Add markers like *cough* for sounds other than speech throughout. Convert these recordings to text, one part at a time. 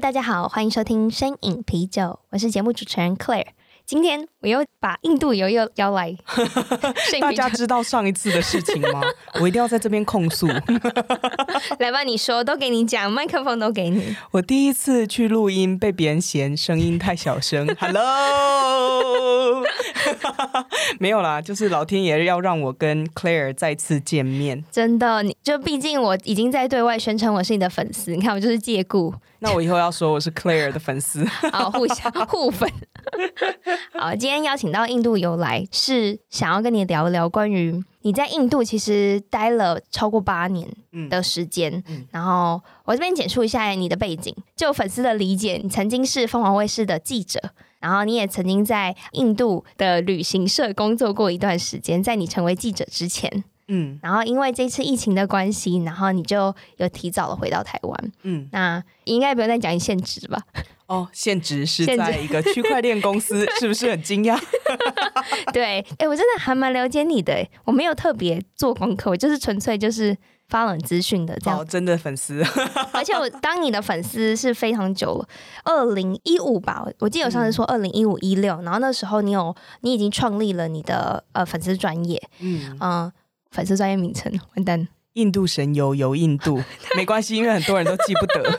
大家好，欢迎收听声饮啤酒，我是节目主持人 Claire。今天我又把印度游又邀来，*laughs* 大家知道上一次的事情吗？*laughs* 我一定要在这边控诉。来吧，你说，都给你讲，麦克风都给你。我第一次去录音，被别人嫌声音太小声。*laughs* Hello，没有啦，就是老天爷要让我跟 Claire 再次见面。真的，你就毕竟我已经在对外宣称我是你的粉丝，你看我就是借故。*laughs* 那我以后要说我是 Claire 的粉丝，好，*laughs* 互相互粉。*laughs* 好，今天邀请到印度游来，是想要跟你聊一聊关于你在印度其实待了超过八年的时间。嗯嗯、然后我这边简述一下你的背景，就粉丝的理解，你曾经是凤凰卫视的记者，然后你也曾经在印度的旅行社工作过一段时间，在你成为记者之前。嗯，然后因为这次疫情的关系，然后你就有提早了回到台湾。嗯，那应该不用再讲你现职吧？哦，现职是在一个区块链公司，*laughs* 是不是很惊讶？*laughs* 对，哎，我真的还蛮了解你的，我没有特别做功课，我就是纯粹就是发冷资讯的这样。哦，真的粉丝，而且我 *laughs* 当你的粉丝是非常久了，二零一五吧，我记得我上次说二零一五一六，然后那时候你有你已经创立了你的呃粉丝专业，嗯嗯。呃粉丝专业名称 *laughs* 完蛋，印度神游游印度 *laughs* 没关系，因为很多人都记不得。*laughs*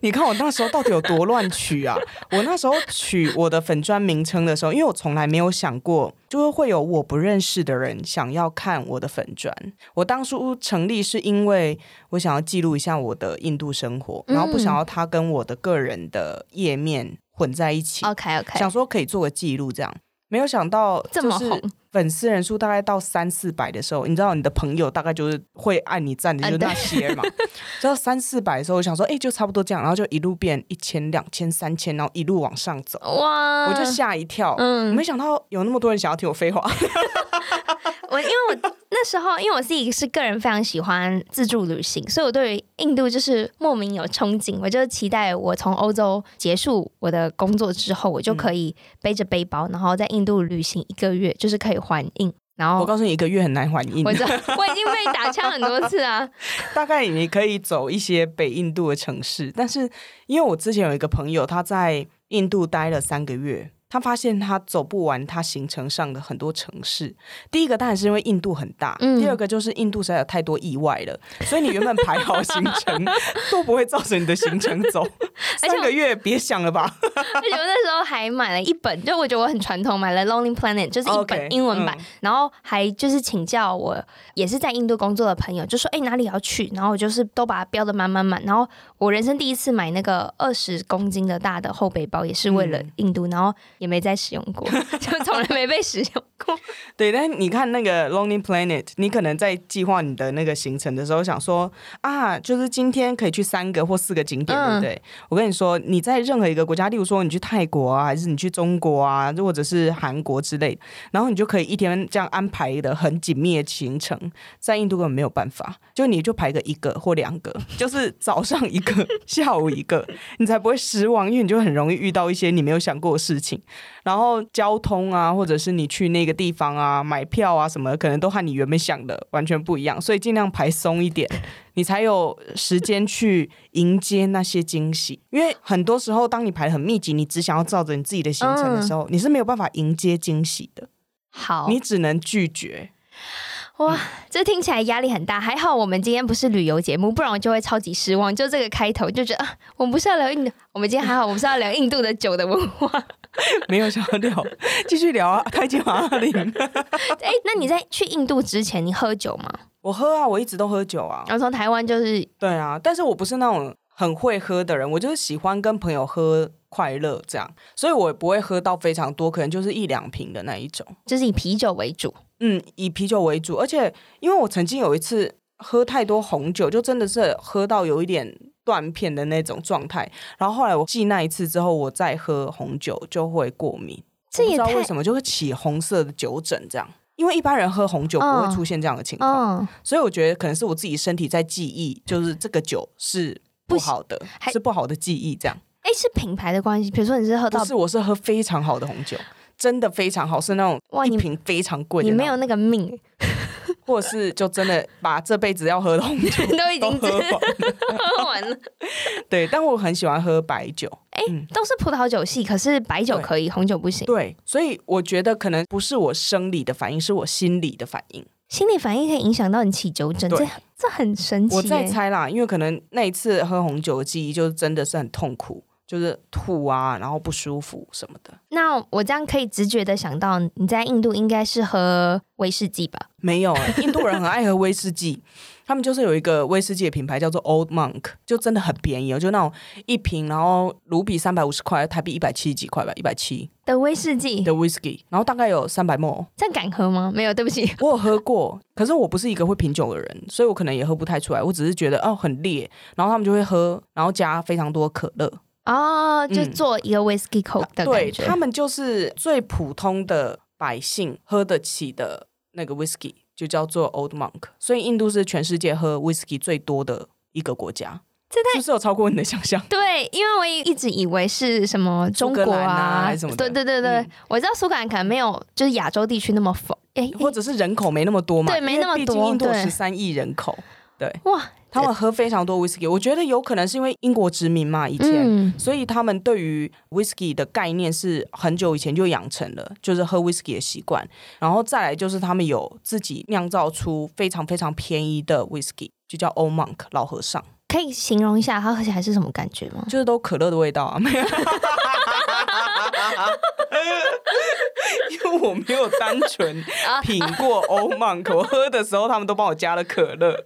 你看我那时候到底有多乱取啊！我那时候取我的粉砖名称的时候，因为我从来没有想过，就是会有我不认识的人想要看我的粉砖。我当初成立是因为我想要记录一下我的印度生活，然后不想要它跟我的个人的页面混在一起。OK OK，想说可以做个记录这样。没有想到这么红，粉丝人数大概到三四百的时候，你知道你的朋友大概就是会按你赞的，就那些嘛。*laughs* 直到三四百的时候，我想说，哎，就差不多这样，然后就一路变一千、两千、三千，然后一路往上走。哇！我就吓一跳，嗯，没想到有那么多人想要听我废话。*laughs* *laughs* 我因为我那时候，因为我自己是个人非常喜欢自助旅行，所以我对于印度就是莫名有憧憬。我就期待我从欧洲结束我的工作之后，我就可以背着背包，然后在印度旅行一个月，就是可以环印。然后我告诉你，一个月很难还印。我知道，*laughs* 我已经被打枪很多次啊。*laughs* 大概你可以走一些北印度的城市，但是因为我之前有一个朋友，他在印度待了三个月。他发现他走不完他行程上的很多城市。第一个当然是因为印度很大，嗯、第二个就是印度实在有太多意外了，所以你原本排好行程都不会照着你的行程走。*laughs* 三个月别想了吧！而且我那时候还买了一本，就我觉得我很传统，买了《Lonely Planet》，就是一本英文版，Okay, 嗯、然后还就是请教我也是在印度工作的朋友，就说哎哪里要去，然后我就是都把它标的满满满。然后我人生第一次买那个二十公斤的大的后背包，也是为了印度，嗯、然后。也没再使用过，*laughs* 就从来没被使用过。*laughs* 对，但你看那个 Lonely Planet，你可能在计划你的那个行程的时候，想说啊，就是今天可以去三个或四个景点，对不对？嗯、我跟你说，你在任何一个国家，例如说你去泰国啊，还是你去中国啊，或者是韩国之类，然后你就可以一天这样安排的很紧密的行程，在印度根本没有办法，就你就排个一个或两个，就是早上一个，*laughs* 下午一个，你才不会失望，因为你就很容易遇到一些你没有想过的事情。然后交通啊，或者是你去那个地方啊，买票啊什么的，可能都和你原本想的完全不一样，所以尽量排松一点，你才有时间去迎接那些惊喜。因为很多时候，当你排很密集，你只想要照着你自己的行程的时候，嗯、你是没有办法迎接惊喜的。好，你只能拒绝。哇，这听起来压力很大。还好我们今天不是旅游节目，不然我就会超级失望。就这个开头就觉得，啊，我们不是要聊印度，我们今天还好，我们是要聊印度的酒的文化。*laughs* 没有想要聊，*laughs* 继续聊啊，开金马林。*laughs* 哎，那你在去印度之前，你喝酒吗？我喝啊，我一直都喝酒啊。然后从台湾就是对啊，但是我不是那种很会喝的人，我就是喜欢跟朋友喝快乐这样，所以我也不会喝到非常多，可能就是一两瓶的那一种，就是以啤酒为主。嗯，以啤酒为主，而且因为我曾经有一次喝太多红酒，就真的是喝到有一点断片的那种状态。然后后来我记那一次之后，我再喝红酒就会过敏，这也不知道为什么就会起红色的酒疹这样。因为一般人喝红酒不会出现这样的情况，嗯、所以我觉得可能是我自己身体在记忆，就是这个酒是不好的，不是不好的记忆这样。哎，是品牌的关系，比如说你是喝到，不是，我是喝非常好的红酒，真的非常好，是那种一瓶非常贵的，你没有那个命。*laughs* 或者是就真的把这辈子要喝的红酒 *laughs* 都已经喝完了。*laughs* 对，但我很喜欢喝白酒。哎、欸，都是葡萄酒系，可是白酒可以，红酒不行。对，所以我觉得可能不是我生理的反应，是我心理的反应。心理反应可以影响到你起酒疹，这这很神奇。我在猜啦，因为可能那一次喝红酒的记忆，就真的是很痛苦。就是吐啊，然后不舒服什么的。那我这样可以直觉的想到，你在印度应该是喝威士忌吧？没有，印度人很爱喝威士忌，他们就是有一个威士忌的品牌叫做 Old Monk，就真的很便宜哦，就那种一瓶，然后卢比三百五十块，台币一百七十几块吧，一百七的威士忌的 whisky，然后大概有三百 ml。这样敢喝吗？没有，对不起，我有喝过，可是我不是一个会品酒的人，所以我可能也喝不太出来。我只是觉得哦很烈，然后他们就会喝，然后加非常多可乐。哦，就做一个 whisky coke 的。对，他们就是最普通的百姓喝得起的那个 whisky，就叫做 Old Monk。所以印度是全世界喝 whisky 最多的一个国家。这太是不是有超过你的想象？对，因为我一直以为是什么中国啊，啊还是什么？对对对对，嗯、我知道苏格兰可能没有，就是亚洲地区那么丰，哎，或者是人口没那么多嘛？对，没那么多。毕竟印度十三亿人口，对，对哇。他们喝非常多 whisky，我觉得有可能是因为英国殖民嘛，以前，嗯、所以他们对于 whisky 的概念是很久以前就养成了，就是喝 whisky 的习惯。然后再来就是他们有自己酿造出非常非常便宜的 whisky，就叫 Old Monk 老和尚。可以形容一下它喝起来是什么感觉吗？就是都可乐的味道啊，没有。因为我没有单纯品过欧曼，可我喝的时候他们都帮我加了可乐。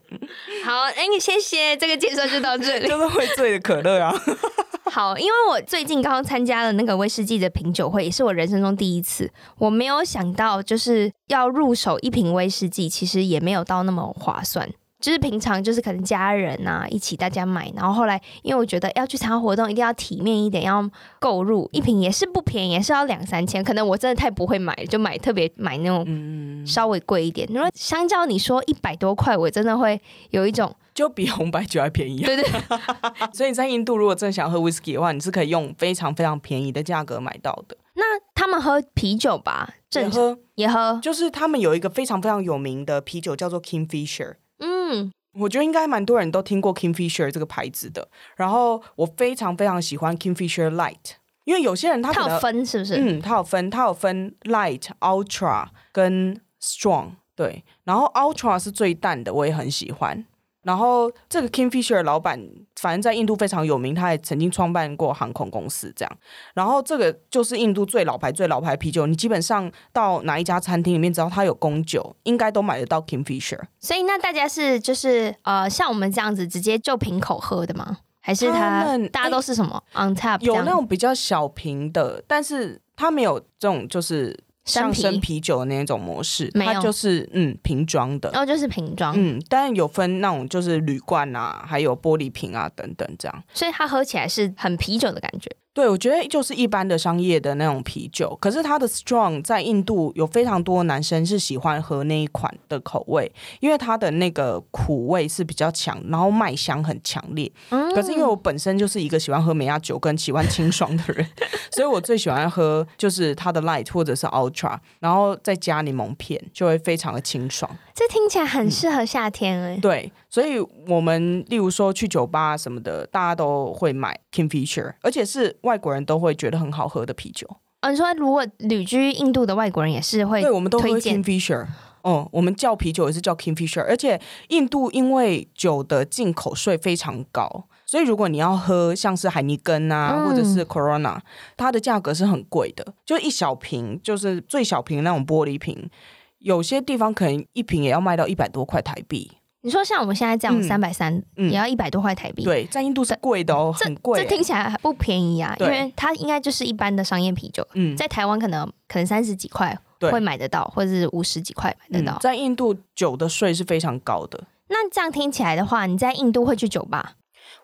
好，哎、欸，你谢谢，这个介绍就到这里。就是会醉的可乐啊。好，因为我最近刚刚参加了那个威士忌的品酒会，也是我人生中第一次。我没有想到，就是要入手一瓶威士忌，其实也没有到那么划算。就是平常就是可能家人啊一起大家买，然后后来因为我觉得要去参加活动，一定要体面一点，要购入一瓶也是不便宜，也是要两三千。可能我真的太不会买，就买特别买那种稍微贵一点。因为相较你说一百多块，我真的会有一种就比红白酒还便宜啊。对对。*laughs* 所以在印度，如果真的想喝 whisky 的话，你是可以用非常非常便宜的价格买到的。那他们喝啤酒吧？也喝也喝，就是他们有一个非常非常有名的啤酒，叫做 Kingfisher。嗯，我觉得应该蛮多人都听过 Kingfisher 这个牌子的。然后我非常非常喜欢 Kingfisher Light，因为有些人他有分是不是？嗯，他有分，他有分 Light、Ultra 跟 Strong。对，然后 Ultra 是最淡的，我也很喜欢。然后这个 Kingfisher 老板，反正在印度非常有名，他也曾经创办过航空公司这样。然后这个就是印度最老牌、最老牌啤酒，你基本上到哪一家餐厅里面，只要他有供酒，应该都买得到 Kingfisher。所以那大家是就是呃像我们这样子直接就瓶口喝的吗？还是他，他们大家都是什么 on tap？有那种比较小瓶的，但是他没有这种就是。像生啤酒的那种模式，它就是嗯瓶装的，然后、哦、就是瓶装，嗯，但有分那种就是铝罐啊，还有玻璃瓶啊等等这样，所以它喝起来是很啤酒的感觉。对，我觉得就是一般的商业的那种啤酒，可是它的 strong 在印度有非常多男生是喜欢喝那一款的口味，因为它的那个苦味是比较强，然后麦香很强烈。嗯，可是因为我本身就是一个喜欢喝美亚酒跟喜欢清爽的人，*laughs* 所以我最喜欢喝就是它的 light 或者是 ultra，然后再加柠檬片，就会非常的清爽。这听起来很适合夏天哎、欸嗯。对，所以我们例如说去酒吧什么的，大家都会买 Kingfisher，而且是外国人都会觉得很好喝的啤酒。嗯、哦，你说如果旅居印度的外国人也是会，对，我们都会 Kingfisher。哦，我们叫啤酒也是叫 Kingfisher，而且印度因为酒的进口税非常高，所以如果你要喝像是海尼根啊，嗯、或者是 Corona，它的价格是很贵的，就一小瓶，就是最小瓶那种玻璃瓶。有些地方可能一瓶也要卖到一百多块台币。你说像我们现在这样三百三，也要一百多块台币。对，在印度是贵的哦，很贵。这听起来还不便宜啊，因为它应该就是一般的商业啤酒。嗯，在台湾可能可能三十几块会买得到，或者是五十几块买得到。在印度酒的税是非常高的。那这样听起来的话，你在印度会去酒吧？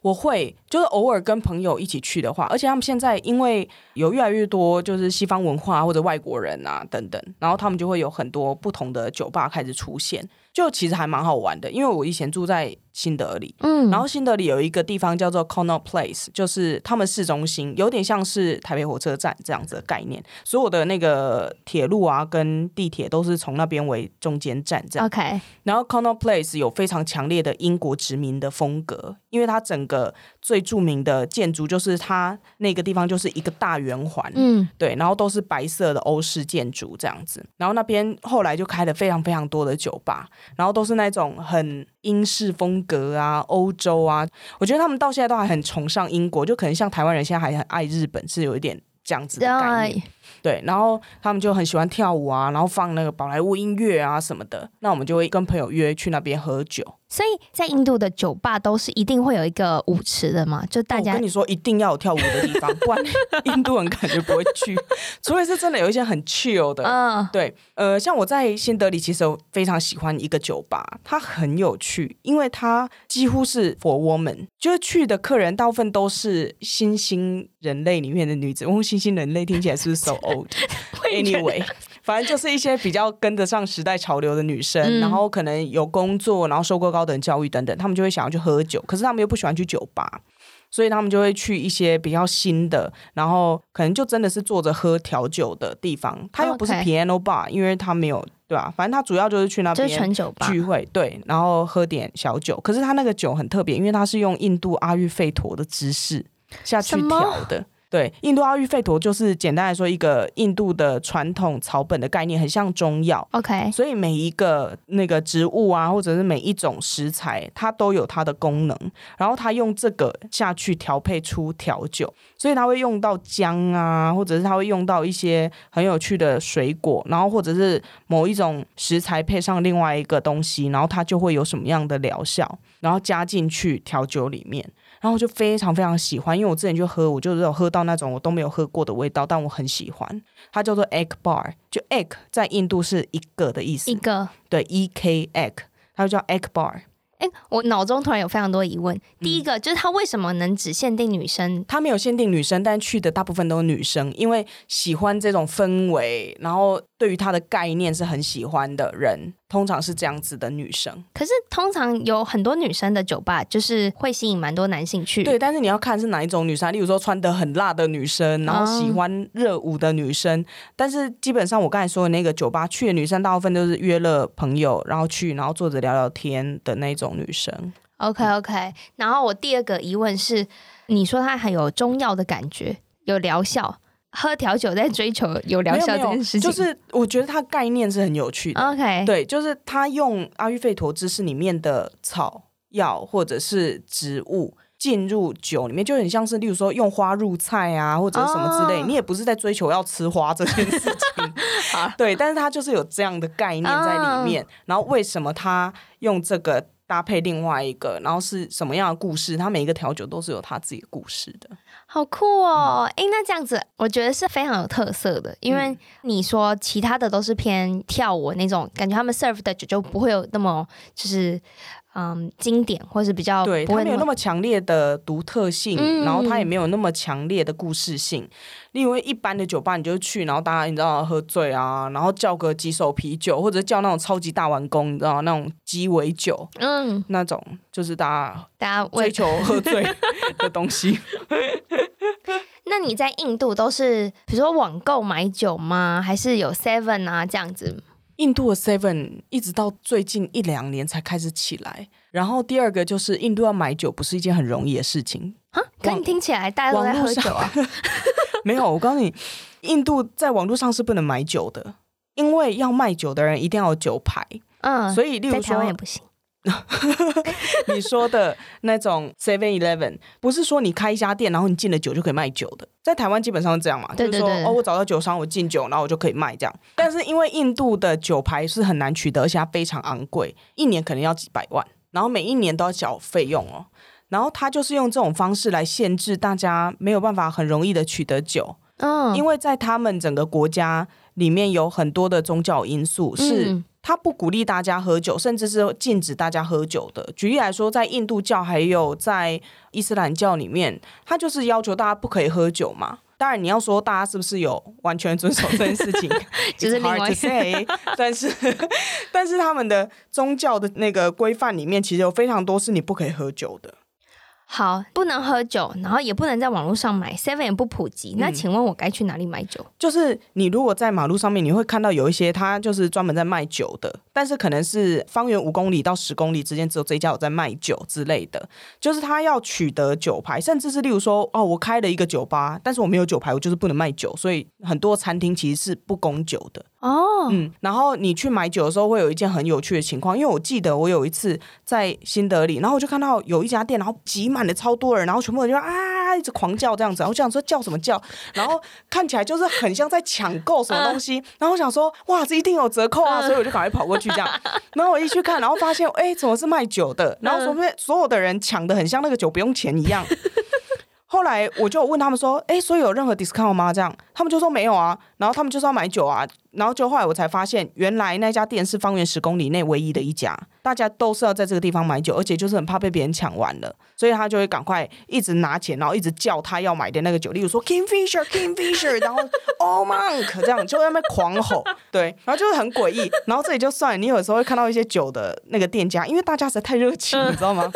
我会就是偶尔跟朋友一起去的话，而且他们现在因为有越来越多就是西方文化或者外国人啊等等，然后他们就会有很多不同的酒吧开始出现。就其实还蛮好玩的，因为我以前住在新德里，嗯，然后新德里有一个地方叫做 Connaught Place，就是他们市中心，有点像是台北火车站这样子的概念，所有的那个铁路啊跟地铁都是从那边为中间站这样。OK，然后 Connaught Place 有非常强烈的英国殖民的风格，因为它整个最著名的建筑就是它那个地方就是一个大圆环，嗯，对，然后都是白色的欧式建筑这样子，然后那边后来就开了非常非常多的酒吧。然后都是那种很英式风格啊，欧洲啊，我觉得他们到现在都还很崇尚英国，就可能像台湾人现在还很爱日本，是有一点这样子的概念。对，然后他们就很喜欢跳舞啊，然后放那个宝莱坞音乐啊什么的，那我们就会跟朋友约去那边喝酒。所以在印度的酒吧都是一定会有一个舞池的嘛？就大家我跟你说，一定要有跳舞的地方，不然 *laughs* 印度人感觉不会去。除非是真的有一些很 chill 的，嗯，对，呃，像我在新德里，其实我非常喜欢一个酒吧，它很有趣，因为它几乎是 for woman，就是去的客人大部分都是新兴人类里面的女子。我用新兴人类听起来是不是 so old？Anyway。*laughs* 反正就是一些比较跟得上时代潮流的女生，嗯、然后可能有工作，然后受过高等教育等等，他们就会想要去喝酒，可是他们又不喜欢去酒吧，所以他们就会去一些比较新的，然后可能就真的是坐着喝调酒的地方。他又不是 piano bar，因为他没有对吧？反正他主要就是去那边聚会，对，然后喝点小酒。可是他那个酒很特别，因为他是用印度阿育吠陀的姿势下去调的。对，印度阿育吠陀就是简单来说，一个印度的传统草本的概念，很像中药。OK，所以每一个那个植物啊，或者是每一种食材，它都有它的功能。然后它用这个下去调配出调酒，所以它会用到姜啊，或者是它会用到一些很有趣的水果，然后或者是某一种食材配上另外一个东西，然后它就会有什么样的疗效，然后加进去调酒里面。然后我就非常非常喜欢，因为我之前就喝，我就有喝到那种我都没有喝过的味道，但我很喜欢。它叫做 Egg Bar，就 Egg 在印度是一个的意思，一个对 E K Egg，它就叫 Egg Bar。哎，我脑中突然有非常多疑问。第一个、嗯、就是它为什么能只限定女生？它没有限定女生，但去的大部分都是女生，因为喜欢这种氛围，然后对于他的概念是很喜欢的人，通常是这样子的女生。可是通常有很多女生的酒吧，就是会吸引蛮多男性去。对，但是你要看是哪一种女生，例如说穿的很辣的女生，然后喜欢热舞的女生。嗯、但是基本上我刚才说的那个酒吧去的女生，大部分都是约了朋友，然后去，然后坐着聊聊天的那种。女生，OK OK，然后我第二个疑问是，你说它很有中药的感觉，有疗效，喝调酒在追求有疗效这件事情，就是我觉得它概念是很有趣的。OK，对，就是他用阿育吠陀知识里面的草药或者是植物进入酒里面，就很像是例如说用花入菜啊，或者什么之类，oh. 你也不是在追求要吃花这件事情，*laughs* *laughs* 对，但是它就是有这样的概念在里面。Oh. 然后为什么他用这个？搭配另外一个，然后是什么样的故事？他每一个调酒都是有他自己的故事的，好酷哦！哎、嗯，那这样子，我觉得是非常有特色的，因为你说其他的都是偏跳舞那种感觉，他们 serve 的就就不会有那么就是。嗯，经典或是比较对，它没有那么强烈的独特性，嗯、然后它也没有那么强烈的故事性。因为一般的酒吧，你就去，然后大家你知道喝醉啊，然后叫个几手啤酒，或者叫那种超级大碗工，你知道那种鸡尾酒，嗯，那种就是大家大家追求喝醉的东西。*laughs* 那你在印度都是比如说网购买酒吗？还是有 Seven 啊这样子？印度的 Seven 一直到最近一两年才开始起来，然后第二个就是印度要买酒不是一件很容易的事情啊。可你听起来大家都在喝酒啊？*laughs* 没有，我告诉你，印度在网络上是不能买酒的，因为要卖酒的人一定要有酒牌。嗯，所以例如说台湾也不行。*laughs* 你说的那种 Seven Eleven 不是说你开一家店，然后你进了酒就可以卖酒的。在台湾基本上是这样嘛，对对对，就是说哦，我找到酒商，我进酒，然后我就可以卖这样。但是因为印度的酒牌是很难取得，而且它非常昂贵，一年可能要几百万，然后每一年都要缴费用哦。然后他就是用这种方式来限制大家没有办法很容易的取得酒。嗯，因为在他们整个国家里面有很多的宗教因素是。他不鼓励大家喝酒，甚至是禁止大家喝酒的。举例来说，在印度教还有在伊斯兰教里面，他就是要求大家不可以喝酒嘛。当然，你要说大家是不是有完全遵守这件事情，*laughs* 就是 hard to say。*laughs* 但是，但是他们的宗教的那个规范里面，其实有非常多是你不可以喝酒的。好，不能喝酒，然后也不能在网络上买，Seven 也不普及。那请问我该去哪里买酒？就是你如果在马路上面，你会看到有一些他就是专门在卖酒的，但是可能是方圆五公里到十公里之间只有这一家有在卖酒之类的。就是他要取得酒牌，甚至是例如说，哦，我开了一个酒吧，但是我没有酒牌，我就是不能卖酒。所以很多餐厅其实是不供酒的。哦，嗯，然后你去买酒的时候，会有一件很有趣的情况，因为我记得我有一次在新德里，然后我就看到有一家店，然后挤满了超多人，然后全部人就啊一直狂叫这样子，我想说叫什么叫，然后看起来就是很像在抢购什么东西，*laughs* 然后我想说哇这一定有折扣啊，所以我就赶快跑过去这样，然后我一去看，然后发现哎怎么是卖酒的，然后说所有的人抢的很像那个酒不用钱一样。后来我就问他们说：“哎，所以有任何 discount 吗？”这样他们就说没有啊。然后他们就是要买酒啊。然后就后来我才发现，原来那家店是方圆十公里内唯一的一家，大家都是要在这个地方买酒，而且就是很怕被别人抢完了，所以他就会赶快一直拿钱，然后一直叫他要买的那个酒，例如说 Kingfisher Kingfisher，然后 *laughs* Oh Monk 这样就在那边狂吼，对，然后就是很诡异。然后这里就算了，你有时候会看到一些酒的那个店家，因为大家实在太热情，你知道吗？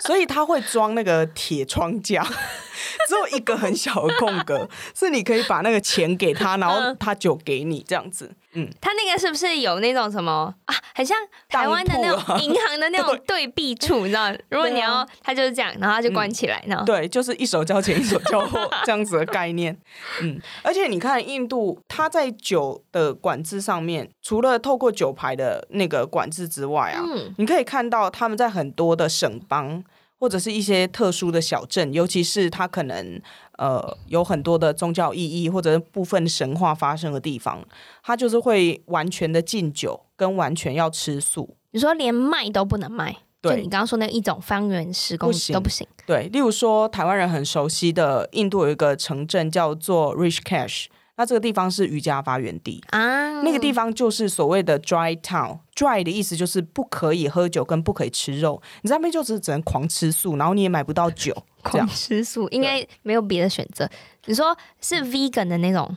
所以他会装那个铁窗架，*laughs* 只有一个很小的空格，是你可以把那个钱给他，*laughs* 然后他酒给你这样子。嗯，他那个是不是有那种什么啊？很像台湾的那种 *laughs* 银行的那种对币处，你知道？如果你要，他就是这样，然后他就关起来，然后对，就是一手交钱一手交货这样子的概念。*laughs* 嗯，而且你看印度，他在酒的管制上面，除了透过酒牌的那个管制之外啊，嗯，你可以看到他们在很多的省邦。或者是一些特殊的小镇，尤其是它可能呃有很多的宗教意义或者是部分神话发生的地方，它就是会完全的禁酒，跟完全要吃素。你说连卖都不能卖？对，就你刚刚说那一种方圆十公里都不行。对，例如说台湾人很熟悉的印度有一个城镇叫做 Rishikesh。那这个地方是瑜伽发源地啊，那个地方就是所谓的 dry town。dry 的意思就是不可以喝酒跟不可以吃肉，你在那边就只只能狂吃素，然后你也买不到酒。*laughs* 狂吃素应该没有别的选择。你说是 vegan 的那种？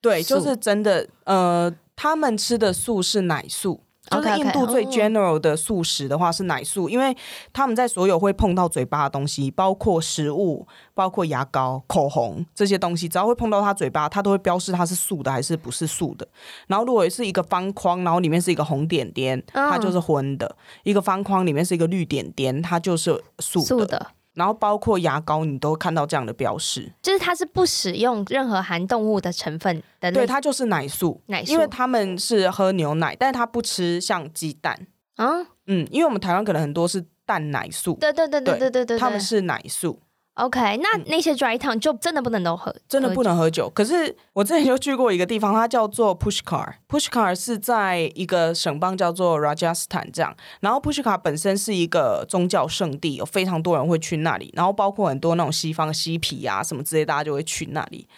对，就是真的。呃，他们吃的素是奶素。就是印度最 general 的素食的话是奶素，因为他们在所有会碰到嘴巴的东西，包括食物、包括牙膏、口红这些东西，只要会碰到他嘴巴，他都会标示它是素的还是不是素的。然后如果是一个方框，然后里面是一个红点点，它就是荤的；一个方框里面是一个绿点点，它就是素的。然后包括牙膏，你都看到这样的标示，就是它是不使用任何含动物的成分的。对，它就是奶素，奶素，因为他们是喝牛奶，但是他不吃像鸡蛋。啊，嗯，因为我们台湾可能很多是蛋奶素。对对对对对对对，他们是奶素。OK，那那些 dry town 就真的不能都喝，真的不能喝酒。可是我之前就去过一个地方，它叫做 Pushkar，Pushkar 是在一个省邦叫做 Rajasthan 这样。然后 Pushkar 本身是一个宗教圣地，有非常多人会去那里。然后包括很多那种西方嬉皮啊什么之类，大家就会去那里。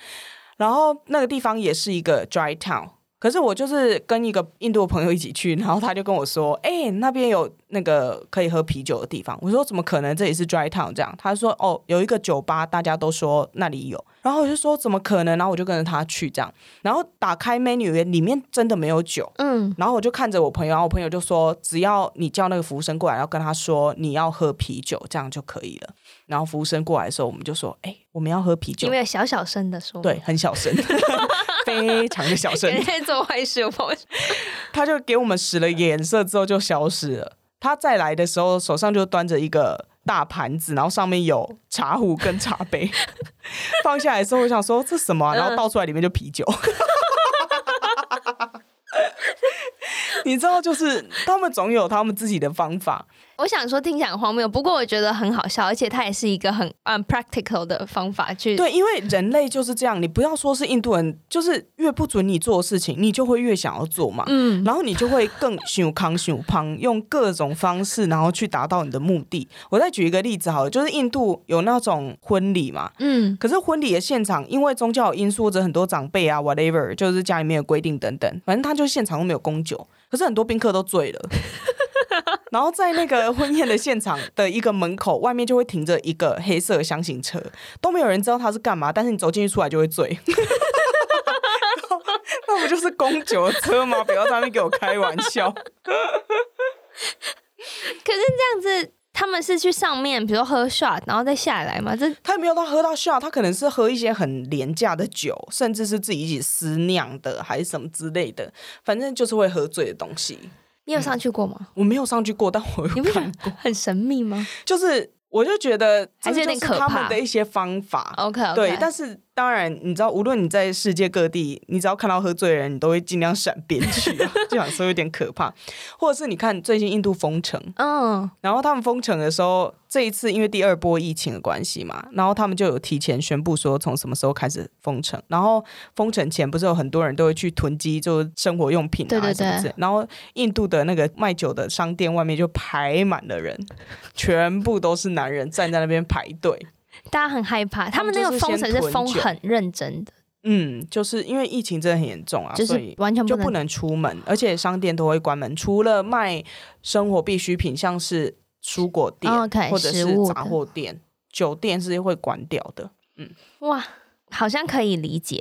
然后那个地方也是一个 dry town。可是我就是跟一个印度朋友一起去，然后他就跟我说：“ *laughs* 哎、欸，那边有那个可以喝啤酒的地方。”我说：“怎么可能？这里是 dry town 这样。”他说：“哦，有一个酒吧，大家都说那里有。”然后我就说：“怎么可能？”然后我就跟着他去这样。然后打开 menu，里面真的没有酒。嗯。然后我就看着我朋友，然后我朋友就说：“只要你叫那个服务生过来，然后跟他说你要喝啤酒，这样就可以了。”然后服务生过来的时候，我们就说：“哎、欸，我们要喝啤酒。”因为小小声的说，对，很小声。*laughs* 非常的小声，在做坏事。他就给我们使了眼色之后就消失了。他再来的时候手上就端着一个大盘子，然后上面有茶壶跟茶杯。放下来的时候，我想说这什么、啊？然后倒出来里面就啤酒。*laughs* 你知道，就是 *laughs* 他们总有他们自己的方法。我想说听起来很荒谬，不过我觉得很好笑，而且它也是一个很 unpractical 的方法去。对，因为人类就是这样，你不要说是印度人，就是越不准你做的事情，你就会越想要做嘛。嗯，然后你就会更想康想胖，用各种方式，然后去达到你的目的。我再举一个例子好了，就是印度有那种婚礼嘛，嗯，可是婚礼的现场因为宗教因素或者很多长辈啊，whatever，就是家里面的规定等等，反正他就现场都没有供酒，可是很多宾客都醉了。*laughs* 然后在那个婚宴的现场的一个门口外面就会停着一个黑色的箱型车，都没有人知道它是干嘛，但是你走进去出来就会醉。*laughs* 那不就是公酒的车吗？不要在那边给我开玩笑。可是这样子，他们是去上面，比如说喝 shot，然后再下来嘛？这他也没有到喝到 shot，他可能是喝一些很廉价的酒，甚至是自己一起私酿的，还是什么之类的，反正就是会喝醉的东西。你有上去过吗？嗯，我没有上去过，但我有看过。很神秘吗？就是，我就觉得还是有点可怕。他们的一些方法，OK，, okay. 对，但是。当然，你知道，无论你在世界各地，你只要看到喝醉的人，你都会尽量闪边去，啊，*laughs* 就想说有点可怕。或者是你看最近印度封城，嗯，然后他们封城的时候，这一次因为第二波疫情的关系嘛，然后他们就有提前宣布说从什么时候开始封城。然后封城前不是有很多人都会去囤积就生活用品啊，对对对，什么之类。然后印度的那个卖酒的商店外面就排满了人，全部都是男人站在那边排队。大家很害怕，他们那个封城是封很认真的。嗯，就是因为疫情真的很严重啊，就是完全就不能出门，而且商店都会关门，除了卖生活必需品，像是蔬果店、okay, 或者是杂货店、酒店是会关掉的。嗯，哇。好像可以理解，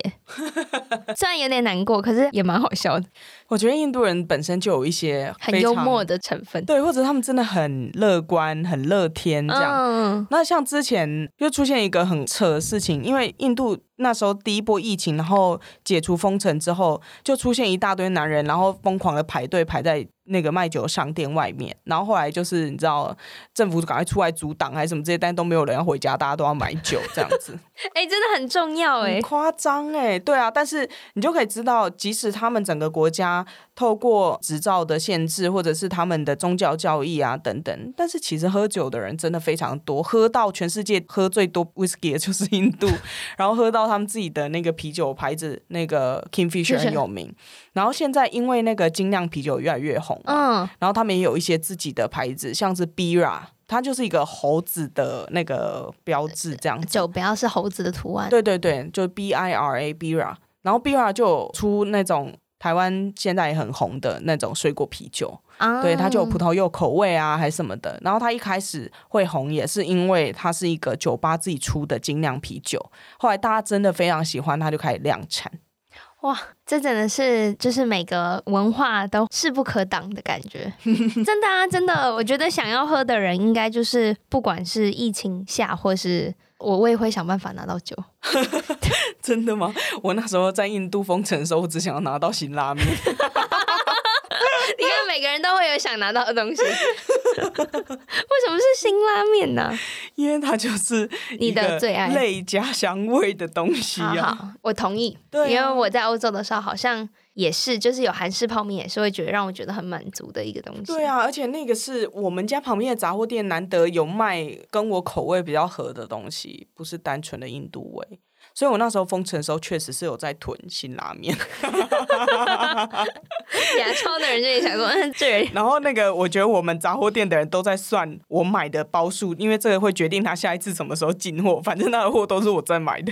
*laughs* 虽然有点难过，可是也蛮好笑的。我觉得印度人本身就有一些很幽默的成分，对，或者他们真的很乐观、很乐天这样。嗯。那像之前又出现一个很扯的事情，因为印度那时候第一波疫情，然后解除封城之后，就出现一大堆男人，然后疯狂的排队排在。那个卖酒商店外面，然后后来就是你知道，政府赶快出来阻挡还是什么这些，但都没有人要回家，大家都要买酒这样子。*laughs* 哎、欸，真的很重要哎，夸张哎，对啊，但是你就可以知道，即使他们整个国家透过执照的限制，或者是他们的宗教教义啊等等，但是其实喝酒的人真的非常多，喝到全世界喝最多 whisky 的就是印度，*laughs* 然后喝到他们自己的那个啤酒牌子那个 Kingfisher 很有名。然后现在因为那个精酿啤酒越来越红，嗯，然后他们也有一些自己的牌子，像是 Bira，它就是一个猴子的那个标志，这样子，酒标是猴子的图案，对对对，就 B I R A Bira，然后 Bira 就有出那种台湾现在也很红的那种水果啤酒，嗯、对，它就有葡萄柚口味啊，还是什么的。然后它一开始会红，也是因为它是一个酒吧自己出的精酿啤酒，后来大家真的非常喜欢，它就开始量产。哇，这真的是就是每个文化都势不可挡的感觉，*laughs* 真的啊，真的，我觉得想要喝的人应该就是不管是疫情下，或是我，我也会想办法拿到酒。*laughs* 真的吗？我那时候在印度封城的时候，我只想要拿到辛拉面。*laughs* 每个人都会有想拿到的东西。*laughs* 为什么是辛拉面呢？因为它就是你的最爱，类家乡味的东西啊。好好，我同意。对啊，因为我在欧洲的时候，好像也是，就是有韩式泡面，也是会觉得让我觉得很满足的一个东西。对啊，而且那个是我们家旁边的杂货店，难得有卖跟我口味比较合的东西，不是单纯的印度味。所以我那时候封城的时候，确实是有在囤辛拉面。*laughs* 亚超的人就也想说，嗯，对。*laughs* 然后那个，我觉得我们杂货店的人都在算我买的包数，因为这个会决定他下一次什么时候进货。反正他的货都是我在买的。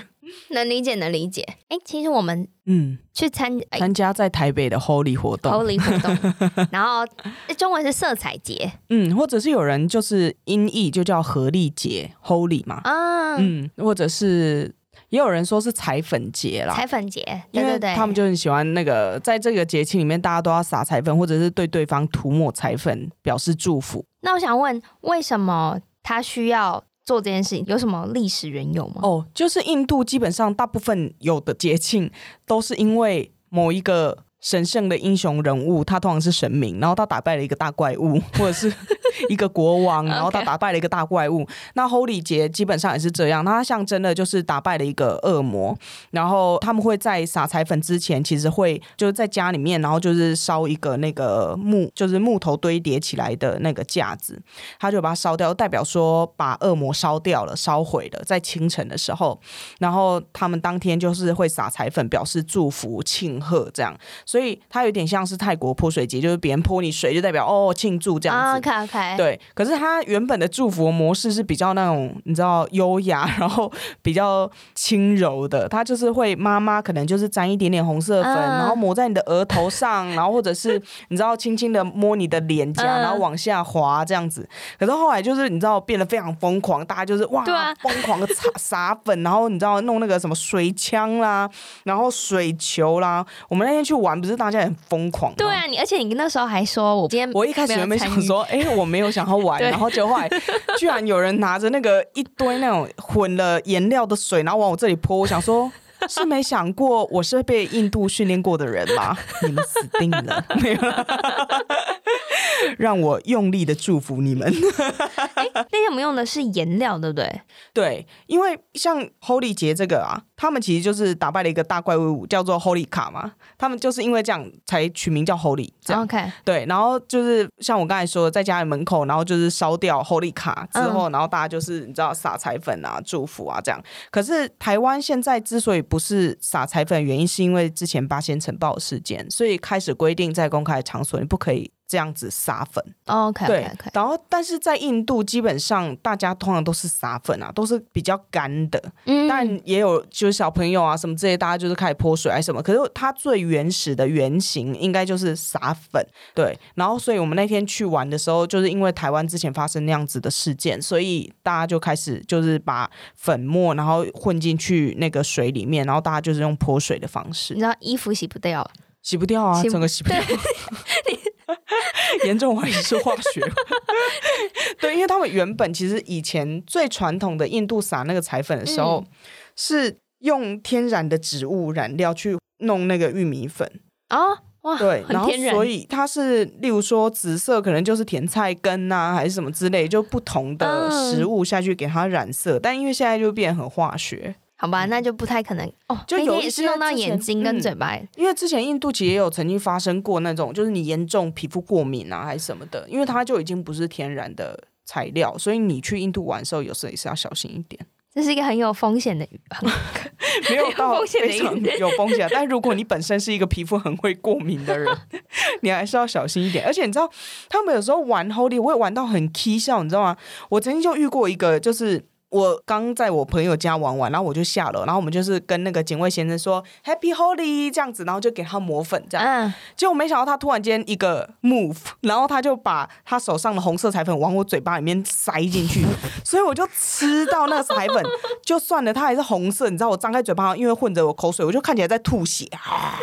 能理解，能理解。哎，其实我们嗯去参参加在台北的 Holy 活动，Holy 活动，*laughs* 然后中文是色彩节，嗯，或者是有人就是音译就叫荷丽节 Holy 嘛，啊，嗯，或者是。也有人说是彩粉节啦，彩粉节，对对对，他们就很喜欢那个，在这个节气里面，大家都要撒彩粉，或者是对对方涂抹彩粉，表示祝福。那我想问，为什么他需要做这件事情？有什么历史缘由吗？哦，就是印度基本上大部分有的节庆都是因为某一个神圣的英雄人物，他通常是神明，然后他打败了一个大怪物，*laughs* 或者是一个国王，*laughs* 然后他打败了一个大怪物。那 Holy 节基本上也是这样，它象征的就是打败了一个恶魔。然后他们会在撒彩粉之前，其实会就是在家里面，然后就是烧一个那个木，就是木头堆叠起来的那个架子，他就把它烧掉，代表说把恶魔烧掉了，烧毁了。在清晨的时候，然后他们当天就是会撒彩粉，表示祝福、庆贺这样。所以它有点像是泰国泼水节，就是别人泼你水，就代表哦庆祝这样子。OK OK。对，可是它原本的祝福模式是比较那种你知道优雅，然后比较轻柔的。它就是会妈妈可能就是沾一点点红色粉，uh, 然后抹在你的额头上，然后或者是你知道轻轻的摸你的脸颊，uh, 然后往下滑这样子。可是后来就是你知道变得非常疯狂，大家就是哇疯狂的撒撒粉，然后你知道弄那个什么水枪啦，然后水球啦。我们那天去玩。不是大家很疯狂？对啊，你而且你那时候还说我今天我一开始原本想说，*laughs* 哎、欸，我没有想要玩，然后就后来 *laughs* 居然有人拿着那个一堆那种混了颜料的水，然后往我这里泼。我想说，*laughs* 是没想过我是被印度训练过的人吗？你们死定了！没有，让我用力的祝福你们。哎、欸，那天我们用的是颜料，对不对？*laughs* 对，因为像 Holy 节这个啊。他们其实就是打败了一个大怪物，叫做 Holika 嘛。他们就是因为这样才取名叫 Holy。OK。对，然后就是像我刚才说的，在家里门口，然后就是烧掉 Holika 之后，嗯、然后大家就是你知道撒彩粉啊、祝福啊这样。可是台湾现在之所以不是撒彩粉，原因是因为之前八仙城爆事件，所以开始规定在公开场所你不可以。这样子撒粉，OK，对，然后但是在印度基本上大家通常都是撒粉啊，都是比较干的，嗯，但也有就是小朋友啊什么这些，大家就是开始泼水还是什么，可是它最原始的原型应该就是撒粉，对，然后所以我们那天去玩的时候，就是因为台湾之前发生那样子的事件，所以大家就开始就是把粉末然后混进去那个水里面，然后大家就是用泼水的方式，你知道衣服洗不掉，洗不掉啊，整个洗不掉。*laughs* *laughs* 严重怀疑是化学，*laughs* 对，因为他们原本其实以前最传统的印度撒那个彩粉的时候，嗯、是用天然的植物染料去弄那个玉米粉。啊，哇，对，然后所以它是例如说紫色可能就是甜菜根呐、啊，还是什么之类，就不同的食物下去给它染色，嗯、但因为现在就变很化学。好吧，那就不太可能哦。就有一些用到眼睛跟嘴巴，嗯，因为之前印度其实也有曾经发生过那种，就是你严重皮肤过敏啊，还是什么的，因为它就已经不是天然的材料，所以你去印度玩的时候，有时候也是要小心一点。这是一个很有风险的，*laughs* 没有到非常有风险，但如果你本身是一个皮肤很会过敏的人，*laughs* 你还是要小心一点。而且你知道，他们有时候玩 Holy 我会玩到很起笑，你知道吗？我曾经就遇过一个，就是。我刚在我朋友家玩完，然后我就下楼，然后我们就是跟那个警卫先生说 Happy Holy 这样子，然后就给他抹粉这样。嗯。结果没想到他突然间一个 move，然后他就把他手上的红色彩粉往我嘴巴里面塞进去，*laughs* 所以我就吃到那个彩粉，就算了，它还是红色。你知道我张开嘴巴，因为混着我口水，我就看起来在吐血啊，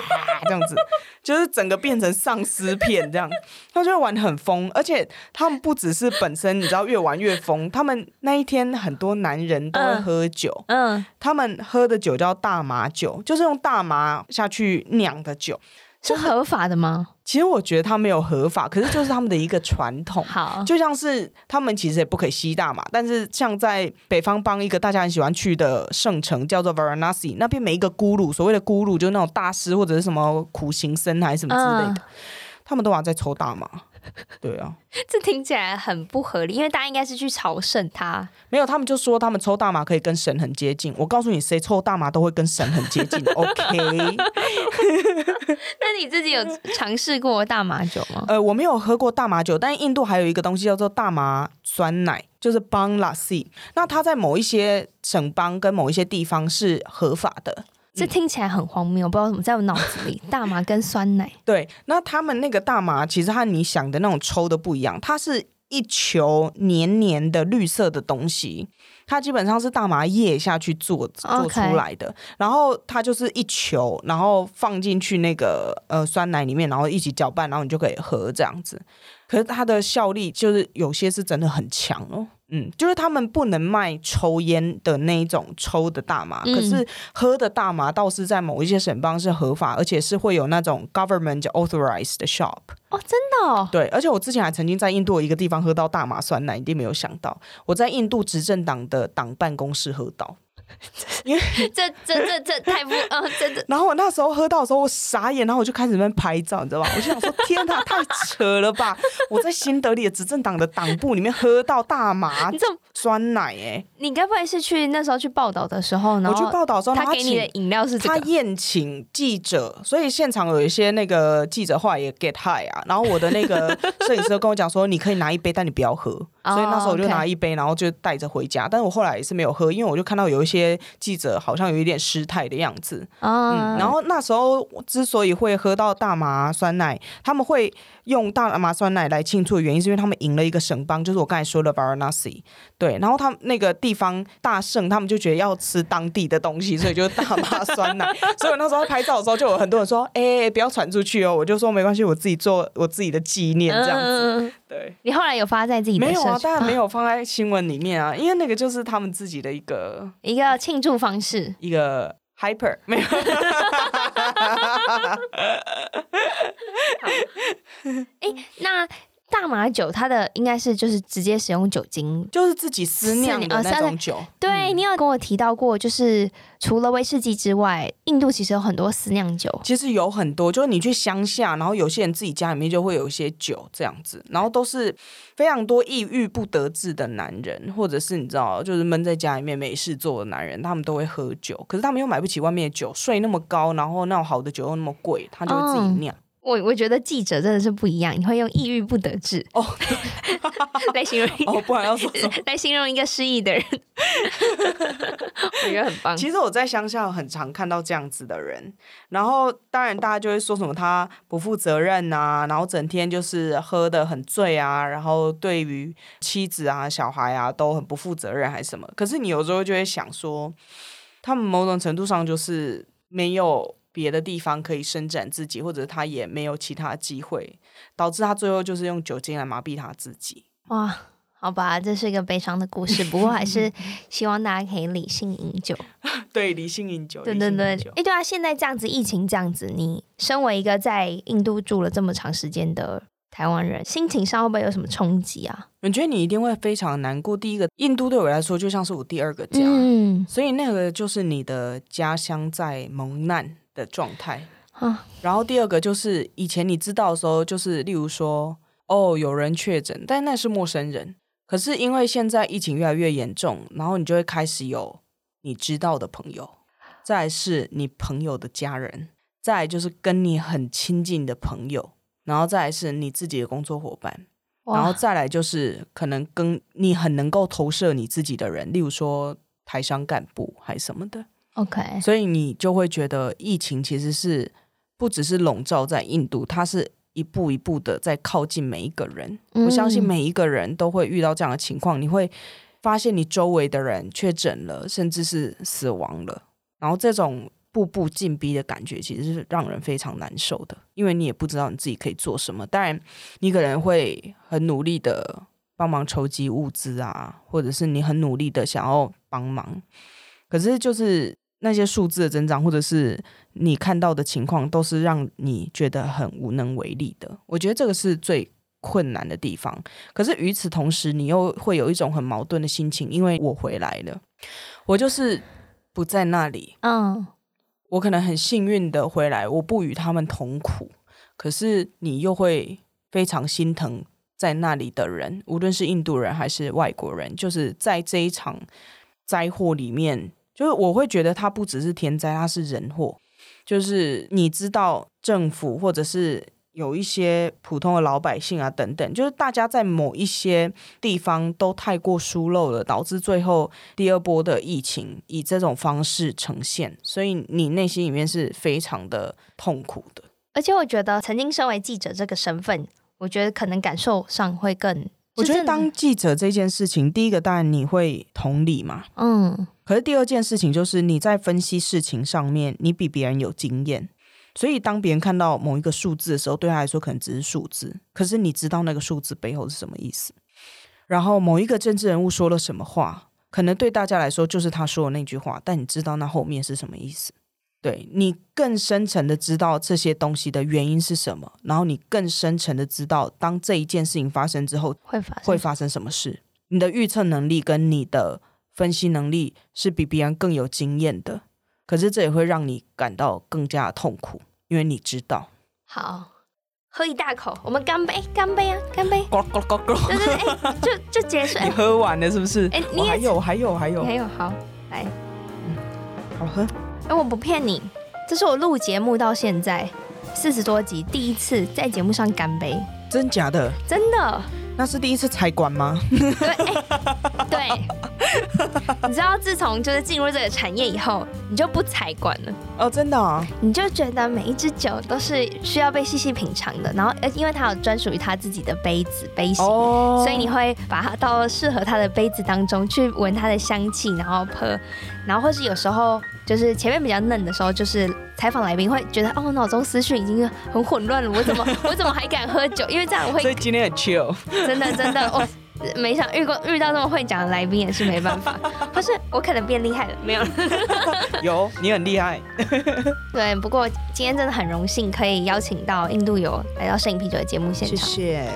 这样子，就是整个变成丧尸片这样。他就会玩得很疯，而且他们不只是本身，你知道越玩越疯，他们那一天很多。男人都会喝酒，嗯，嗯，他们喝的酒叫大麻酒，就是用大麻下去酿的酒，是合法的吗？其实我觉得他没有合法，可是就是他们的一个传统。好，就像是他们其实也不可以吸大麻，但是像在北方邦一个大家很喜欢去的圣城叫做 Varanasi，那边每一个咕噜，所谓的咕噜就是那种大师或者是什么苦行僧还是什么之类的，嗯、他们都还在抽大麻。*laughs* 对啊，*laughs* 这听起来很不合理，因为大家应该是去朝圣他。没有，他们就说他们抽大麻可以跟神很接近。我告诉你，谁抽大麻都会跟神很接近。*laughs* OK。那你自己有尝试过大麻酒吗？呃，我没有喝过大麻酒，但印度还有一个东西叫做大麻酸奶，就是 Bhang Lassi。那它在某一些省邦跟某一些地方是合法的。这听起来很荒谬，我不知道怎么在我脑子里，*laughs* 大麻跟酸奶。对，那他们那个大麻其实和你想的那种抽的不一样，它是一球黏黏的绿色的东西，它基本上是大麻叶下去做做出来的.然后它就是一球，然后放进去那个呃酸奶里面，然后一起搅拌，然后你就可以喝这样子。可是它的效力就是有些是真的很强哦。嗯，就是他们不能卖抽烟的那一种抽的大麻，嗯、可是喝的大麻倒是在某一些省邦是合法，而且是会有那种 government authorized 的 shop。哦，真的哦。对，而且我之前还曾经在印度一个地方喝到大麻酸奶，一定没有想到我在印度执政党的党办公室喝到。*laughs* 因为 *laughs* 这这这这太不嗯，真的。然后我那时候喝到的时候，我傻眼，然后我就开始在拍照，你知道吧？我就想说，天哪，太扯了吧！我在新德里的执政党的党部里面喝到大麻 *laughs* 酸奶，哎，你该不会是去那时候去报道的时候呢？我去报道的时候，他给你的饮料是这个？他宴请记者，所以现场有一些那个记者话也 get high 啊。然后我的那个摄影师跟我讲说，你可以拿一杯，但你不要喝。所以那时候我就拿一杯，然后就带着回家。但是我后来也是没有喝，因为我就看到有一些记者好像有一点失态的样子。嗯，然后那时候之所以会喝到大麻酸奶，他们会用大麻酸奶来庆祝的原因，是因为他们赢了一个省邦，就是我刚才说的 Varanasi。对，然后他们那个地方大胜，他们就觉得要吃当地的东西，所以就是大麻酸奶。*laughs* 所以我那时候拍照的时候，就有很多人说：“哎，不要传出去哦。”我就说：“没关系，我自己做我自己的纪念这样子。”对，你后来有发在自己的没有啊？当然没有放在新闻里面啊，因为那个就是他们自己的一个一个庆祝方式，一个 hyper 没有。哎，那大麻酒它的应该是就是直接使用酒精，就是自己私酿的那种酒。对、嗯、你有跟我提到过，就是除了威士忌之外，印度其实有很多私酿酒。其实有很多，就是你去乡下，然后有些人自己家里面就会有一些酒这样子，然后都是非常多抑郁不得志的男人，或者是你知道，就是闷在家里面没事做的男人，他们都会喝酒，可是他们又买不起外面的酒，税那么高，然后那种好的酒又那么贵，他就会自己酿。嗯我我觉得记者真的是不一样，你会用抑郁不得志哦 *laughs* 来形容哦，不然要说？*laughs* 来形容一个失忆的人，*laughs* 我觉得很棒。其实我在乡下很常看到这样子的人，然后当然大家就会说什么他不负责任啊，然后整天就是喝的很醉啊，然后对于妻子啊、小孩啊都很不负责任还是什么。可是你有时候就会想说，他们某种程度上就是没有。别的地方可以伸展自己，或者他也没有其他机会，导致他最后就是用酒精来麻痹他自己。哇，好吧，这是一个悲伤的故事。不过还是 *laughs* 希望大家可以理性饮酒。*laughs* 对，理性饮酒。对对对。哎，对啊，现在这样子疫情这样子，你身为一个在印度住了这么长时间的台湾人，心情上会不会有什么冲击啊？我觉得你一定会非常难过。第一个，印度对我来说就像是我第二个家，嗯，所以那个就是你的家乡在蒙难的状态，然后第二个就是以前你知道的时候，就是例如说，哦，有人确诊，但那是陌生人。可是因为现在疫情越来越严重，然后你就会开始有你知道的朋友，再来是你朋友的家人，再来就是跟你很亲近的朋友，然后再来是你自己的工作伙伴，然后再来就是可能跟你很能够投射你自己的人，例如说台商干部还是什么的。OK，所以你就会觉得疫情其实是不只是笼罩在印度，它是一步一步的在靠近每一个人。嗯。我相信每一个人都会遇到这样的情况，你会发现你周围的人确诊了，甚至是死亡了。然后这种步步进逼的感觉，其实是让人非常难受的，因为你也不知道你自己可以做什么。当然，你可能会很努力的帮忙筹集物资啊，或者是你很努力的想要帮忙，可是就是。那些数字的增长，或者是你看到的情况，都是让你觉得很无能为力的。我觉得这个是最困难的地方。可是与此同时，你又会有一种很矛盾的心情，因为我回来了，我就是不在那里。嗯，我可能很幸运的回来，我不与他们同苦。可是你又会非常心疼在那里的人，无论是印度人还是外国人，就是在这一场灾祸里面。就是我会觉得它不只是天灾，它是人祸。就是你知道政府或者是有一些普通的老百姓啊等等，就是大家在某一些地方都太过疏漏了，导致最后第二波的疫情以这种方式呈现，所以你内心里面是非常的痛苦的。而且我觉得曾经身为记者这个身份，我觉得可能感受上会更。我觉得当记者这件事情，第一个当然你会同理嘛，嗯。可是第二件事情就是你在分析事情上面，你比别人有经验，所以当别人看到某一个数字的时候，对他来说可能只是数字，可是你知道那个数字背后是什么意思。然后某一个政治人物说了什么话，可能对大家来说就是他说的那句话，但你知道那后面是什么意思？对，你更深层的知道这些东西的原因是什么，然后你更深层的知道，当这一件事情发生之后会发生会发生什么事。你的预测能力跟你的分析能力是比别人更有经验的，可是这也会让你感到更加痛苦，因为你知道。好。喝一大口，我们干杯，干杯啊，干杯！咕咕咕咕，对对对，哎，就就结束。*laughs* 你喝完了是不是？哎，你还有还有还有还有，好，来，嗯，好喝。哎，我不骗你，这是我录节目到现在四十多集第一次在节目上干杯。真假的？真的。那是第一次采管吗？对，对，你知道自从就是进入这个产业以后，你就不采管了哦，真的啊？你就觉得每一只酒都是需要被细细品尝的，然后呃，因为它有专属于它自己的杯子杯型，哦，所以你会把它倒到适合它的杯子当中去闻它的香气，然后喝，然后或是有时候。就是前面比较嫩的时候，就是采访来宾会觉得哦，脑中思绪已经很混乱了，我怎么我怎么还敢喝酒？因为这样我会。所以今天很 chill。真的真的，我没想遇过遇到这么会讲的来宾也是没办法。*laughs* 不是我可能变厉害了，没有。*laughs* 有你很厉害。*laughs* 对，不过今天真的很荣幸可以邀请到印度友来到摄影啤酒的节目现场。谢谢。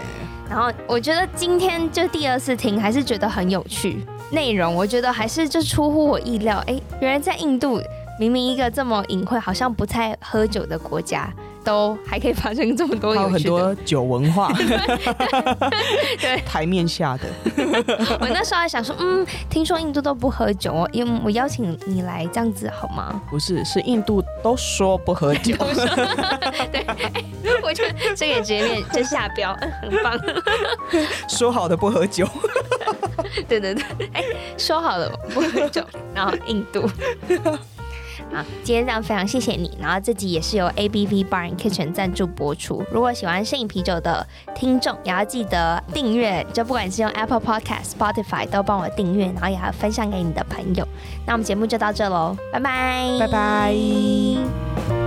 然后我觉得今天就第二次听，还是觉得很有趣。内容我觉得还是就出乎我意料，哎，原来在印度，明明一个这么隐晦、好像不太喝酒的国家，都还可以发生这么多有很多酒文化。*laughs* *laughs* 对，台面下的。*laughs* 我那时候还想说，嗯，听说印度都不喝酒哦，因为我邀请你来这样子好吗？不是，是印度都说不喝酒。对，我觉得这个直接面就下标，很棒。说好的不喝酒。对对对，哎，说好了不喝酒，然后印度。今天这样非常谢谢你。然后这集也是由 ABV Bar and Kitchen 赞助播出。如果喜欢摄影啤酒的听众，也要记得订阅，就不管是用 Apple Podcast、Spotify 都帮我订阅，然后也要分享给你的朋友。那我们节目就到这喽，拜拜，拜拜。